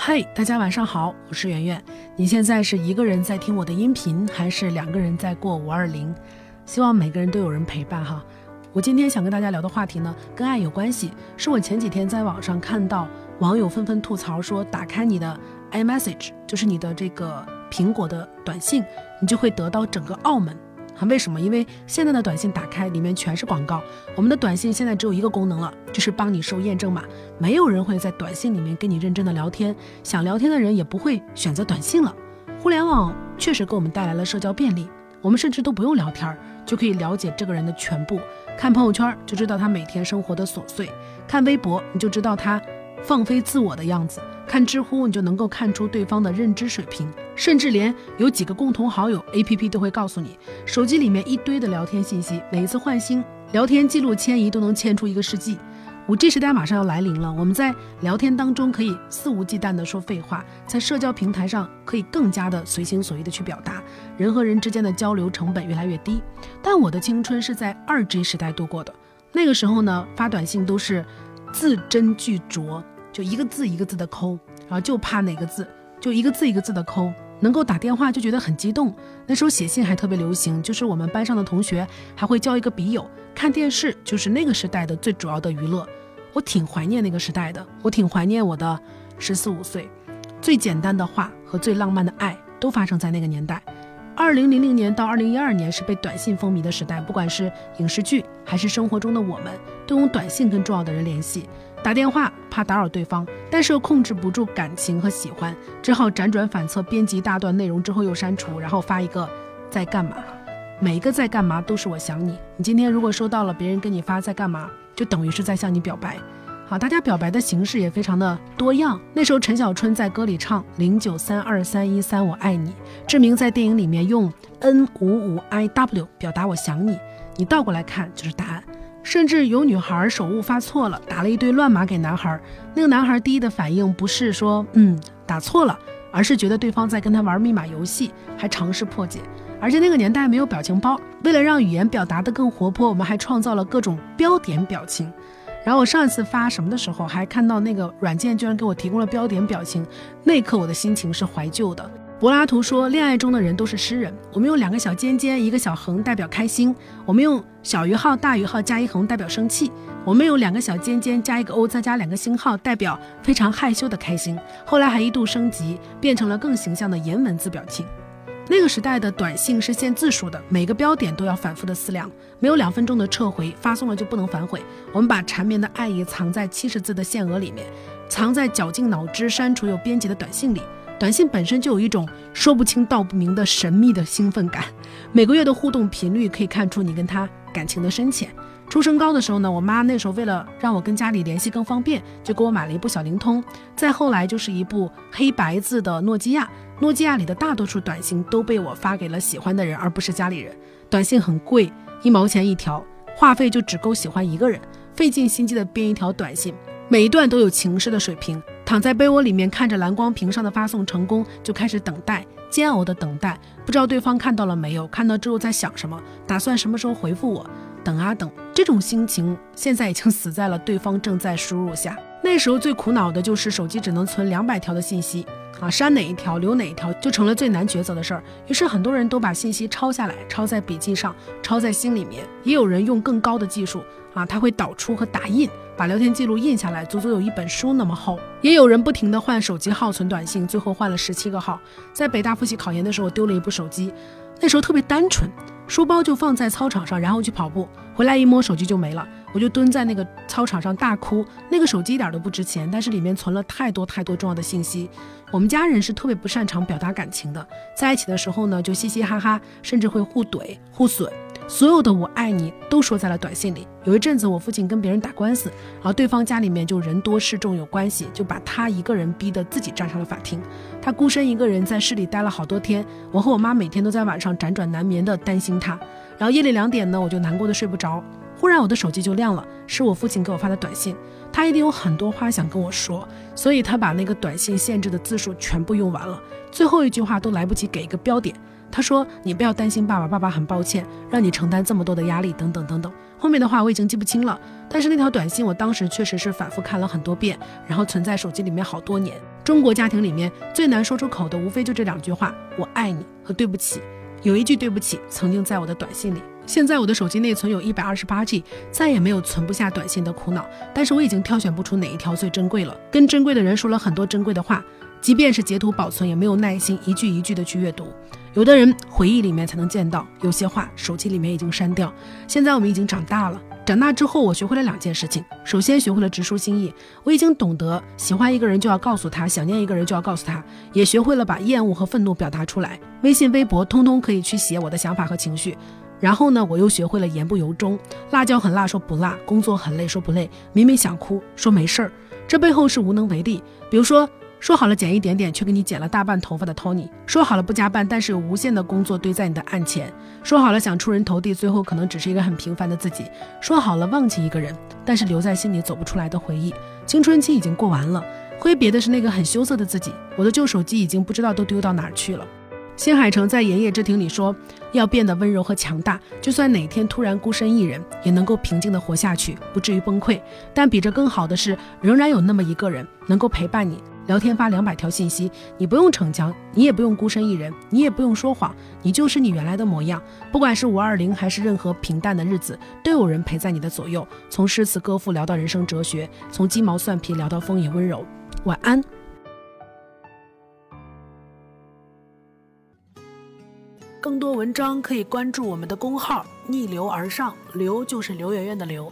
嗨，大家晚上好，我是圆圆。你现在是一个人在听我的音频，还是两个人在过五二零？希望每个人都有人陪伴哈。我今天想跟大家聊的话题呢，跟爱有关系。是我前几天在网上看到网友纷纷吐槽说，打开你的 iMessage，就是你的这个苹果的短信，你就会得到整个澳门。为什么？因为现在的短信打开里面全是广告。我们的短信现在只有一个功能了，就是帮你收验证码。没有人会在短信里面跟你认真的聊天，想聊天的人也不会选择短信了。互联网确实给我们带来了社交便利，我们甚至都不用聊天就可以了解这个人的全部。看朋友圈就知道他每天生活的琐碎，看微博你就知道他放飞自我的样子。看知乎，你就能够看出对方的认知水平，甚至连有几个共同好友，APP 都会告诉你。手机里面一堆的聊天信息，每一次换新，聊天记录迁移都能迁出一个世纪。五 G 时代马上要来临了，我们在聊天当中可以肆无忌惮地说废话，在社交平台上可以更加的随心所欲地去表达，人和人之间的交流成本越来越低。但我的青春是在二 G 时代度过的，那个时候呢，发短信都是字斟句酌。就一个字一个字的抠，然后就怕哪个字，就一个字一个字的抠。能够打电话就觉得很激动。那时候写信还特别流行，就是我们班上的同学还会交一个笔友。看电视就是那个时代的最主要的娱乐。我挺怀念那个时代的，我挺怀念我的十四五岁。最简单的话和最浪漫的爱都发生在那个年代。二零零零年到二零一二年是被短信风靡的时代，不管是影视剧还是生活中的我们，都用短信跟重要的人联系。打电话怕打扰对方，但是又控制不住感情和喜欢，只好辗转反侧，编辑大段内容之后又删除，然后发一个在干嘛。每一个在干嘛都是我想你。你今天如果收到了别人跟你发在干嘛，就等于是在向你表白。好，大家表白的形式也非常的多样。那时候陈小春在歌里唱零九三二三一三我爱你，志明在电影里面用 N 五五 I W 表达我想你。你倒过来看就是答案。甚至有女孩手误发错了，打了一堆乱码给男孩。那个男孩第一的反应不是说嗯打错了，而是觉得对方在跟他玩密码游戏，还尝试破解。而且那个年代没有表情包，为了让语言表达得更活泼，我们还创造了各种标点表情。然后我上一次发什么的时候，还看到那个软件居然给我提供了标点表情，那刻我的心情是怀旧的。柏拉图说，恋爱中的人都是诗人。我们用两个小尖尖，一个小横代表开心；我们用小于号、大于号加一横代表生气；我们用两个小尖尖加一个 O，再加两个星号代表非常害羞的开心。后来还一度升级，变成了更形象的颜文字表情。那个时代的短信是限字数的，每个标点都要反复的思量，没有两分钟的撤回，发送了就不能反悔。我们把缠绵的爱意藏在七十字的限额里面，藏在绞尽脑汁删除又编辑的短信里。短信本身就有一种说不清道不明的神秘的兴奋感，每个月的互动频率可以看出你跟他感情的深浅。初升高的时候呢，我妈那时候为了让我跟家里联系更方便，就给我买了一部小灵通。再后来就是一部黑白字的诺基亚，诺基亚里的大多数短信都被我发给了喜欢的人，而不是家里人。短信很贵，一毛钱一条，话费就只够喜欢一个人，费尽心机的编一条短信，每一段都有情诗的水平。躺在被窝里面，看着蓝光屏上的发送成功，就开始等待，煎熬的等待，不知道对方看到了没有，看到之后在想什么，打算什么时候回复我，等啊等，这种心情现在已经死在了对方正在输入下。那时候最苦恼的就是手机只能存两百条的信息啊，删哪一条留哪一条就成了最难抉择的事儿。于是很多人都把信息抄下来，抄在笔记上，抄在心里面，也有人用更高的技术啊，他会导出和打印。把聊天记录印下来，足足有一本书那么厚。也有人不停地换手机号存短信，最后换了十七个号。在北大复习考研的时候，丢了一部手机，那时候特别单纯，书包就放在操场上，然后去跑步，回来一摸手机就没了，我就蹲在那个操场上大哭。那个手机一点都不值钱，但是里面存了太多太多重要的信息。我们家人是特别不擅长表达感情的，在一起的时候呢，就嘻嘻哈哈，甚至会互怼互损。所有的我爱你都说在了短信里。有一阵子，我父亲跟别人打官司，然后对方家里面就人多势众有关系，就把他一个人逼得自己站上了法庭。他孤身一个人在市里待了好多天。我和我妈每天都在晚上辗转难眠的担心他。然后夜里两点呢，我就难过的睡不着。忽然我的手机就亮了，是我父亲给我发的短信。他一定有很多话想跟我说，所以他把那个短信限制的字数全部用完了，最后一句话都来不及给一个标点。他说：“你不要担心爸爸，爸爸很抱歉让你承担这么多的压力，等等等等。”后面的话我已经记不清了，但是那条短信我当时确实是反复看了很多遍，然后存在手机里面好多年。中国家庭里面最难说出口的，无非就这两句话：我爱你和对不起。有一句对不起曾经在我的短信里，现在我的手机内存有一百二十八 G，再也没有存不下短信的苦恼。但是我已经挑选不出哪一条最珍贵了。跟珍贵的人说了很多珍贵的话，即便是截图保存，也没有耐心一句一句的去阅读。有的人回忆里面才能见到，有些话手机里面已经删掉。现在我们已经长大了。长大之后，我学会了两件事情。首先，学会了直抒心意。我已经懂得，喜欢一个人就要告诉他，想念一个人就要告诉他。也学会了把厌恶和愤怒表达出来。微信、微博，通通可以去写我的想法和情绪。然后呢，我又学会了言不由衷。辣椒很辣，说不辣；工作很累，说不累。明明想哭，说没事儿。这背后是无能为力。比如说。说好了剪一点点，却给你剪了大半头发的 Tony；说好了不加班，但是有无限的工作堆在你的案前；说好了想出人头地，最后可能只是一个很平凡的自己；说好了忘记一个人，但是留在心里走不出来的回忆。青春期已经过完了，挥别的是那个很羞涩的自己。我的旧手机已经不知道都丢到哪儿去了。新海诚在《炎夜之庭》里说，要变得温柔和强大，就算哪天突然孤身一人，也能够平静地活下去，不至于崩溃。但比这更好的是，仍然有那么一个人能够陪伴你。聊天发两百条信息，你不用逞强，你也不用孤身一人，你也不用说谎，你就是你原来的模样。不管是五二零还是任何平淡的日子，都有人陪在你的左右。从诗词歌赋聊到人生哲学，从鸡毛蒜皮聊到风也温柔。晚安。更多文章可以关注我们的公号“逆流而上”，流就是刘媛媛的刘。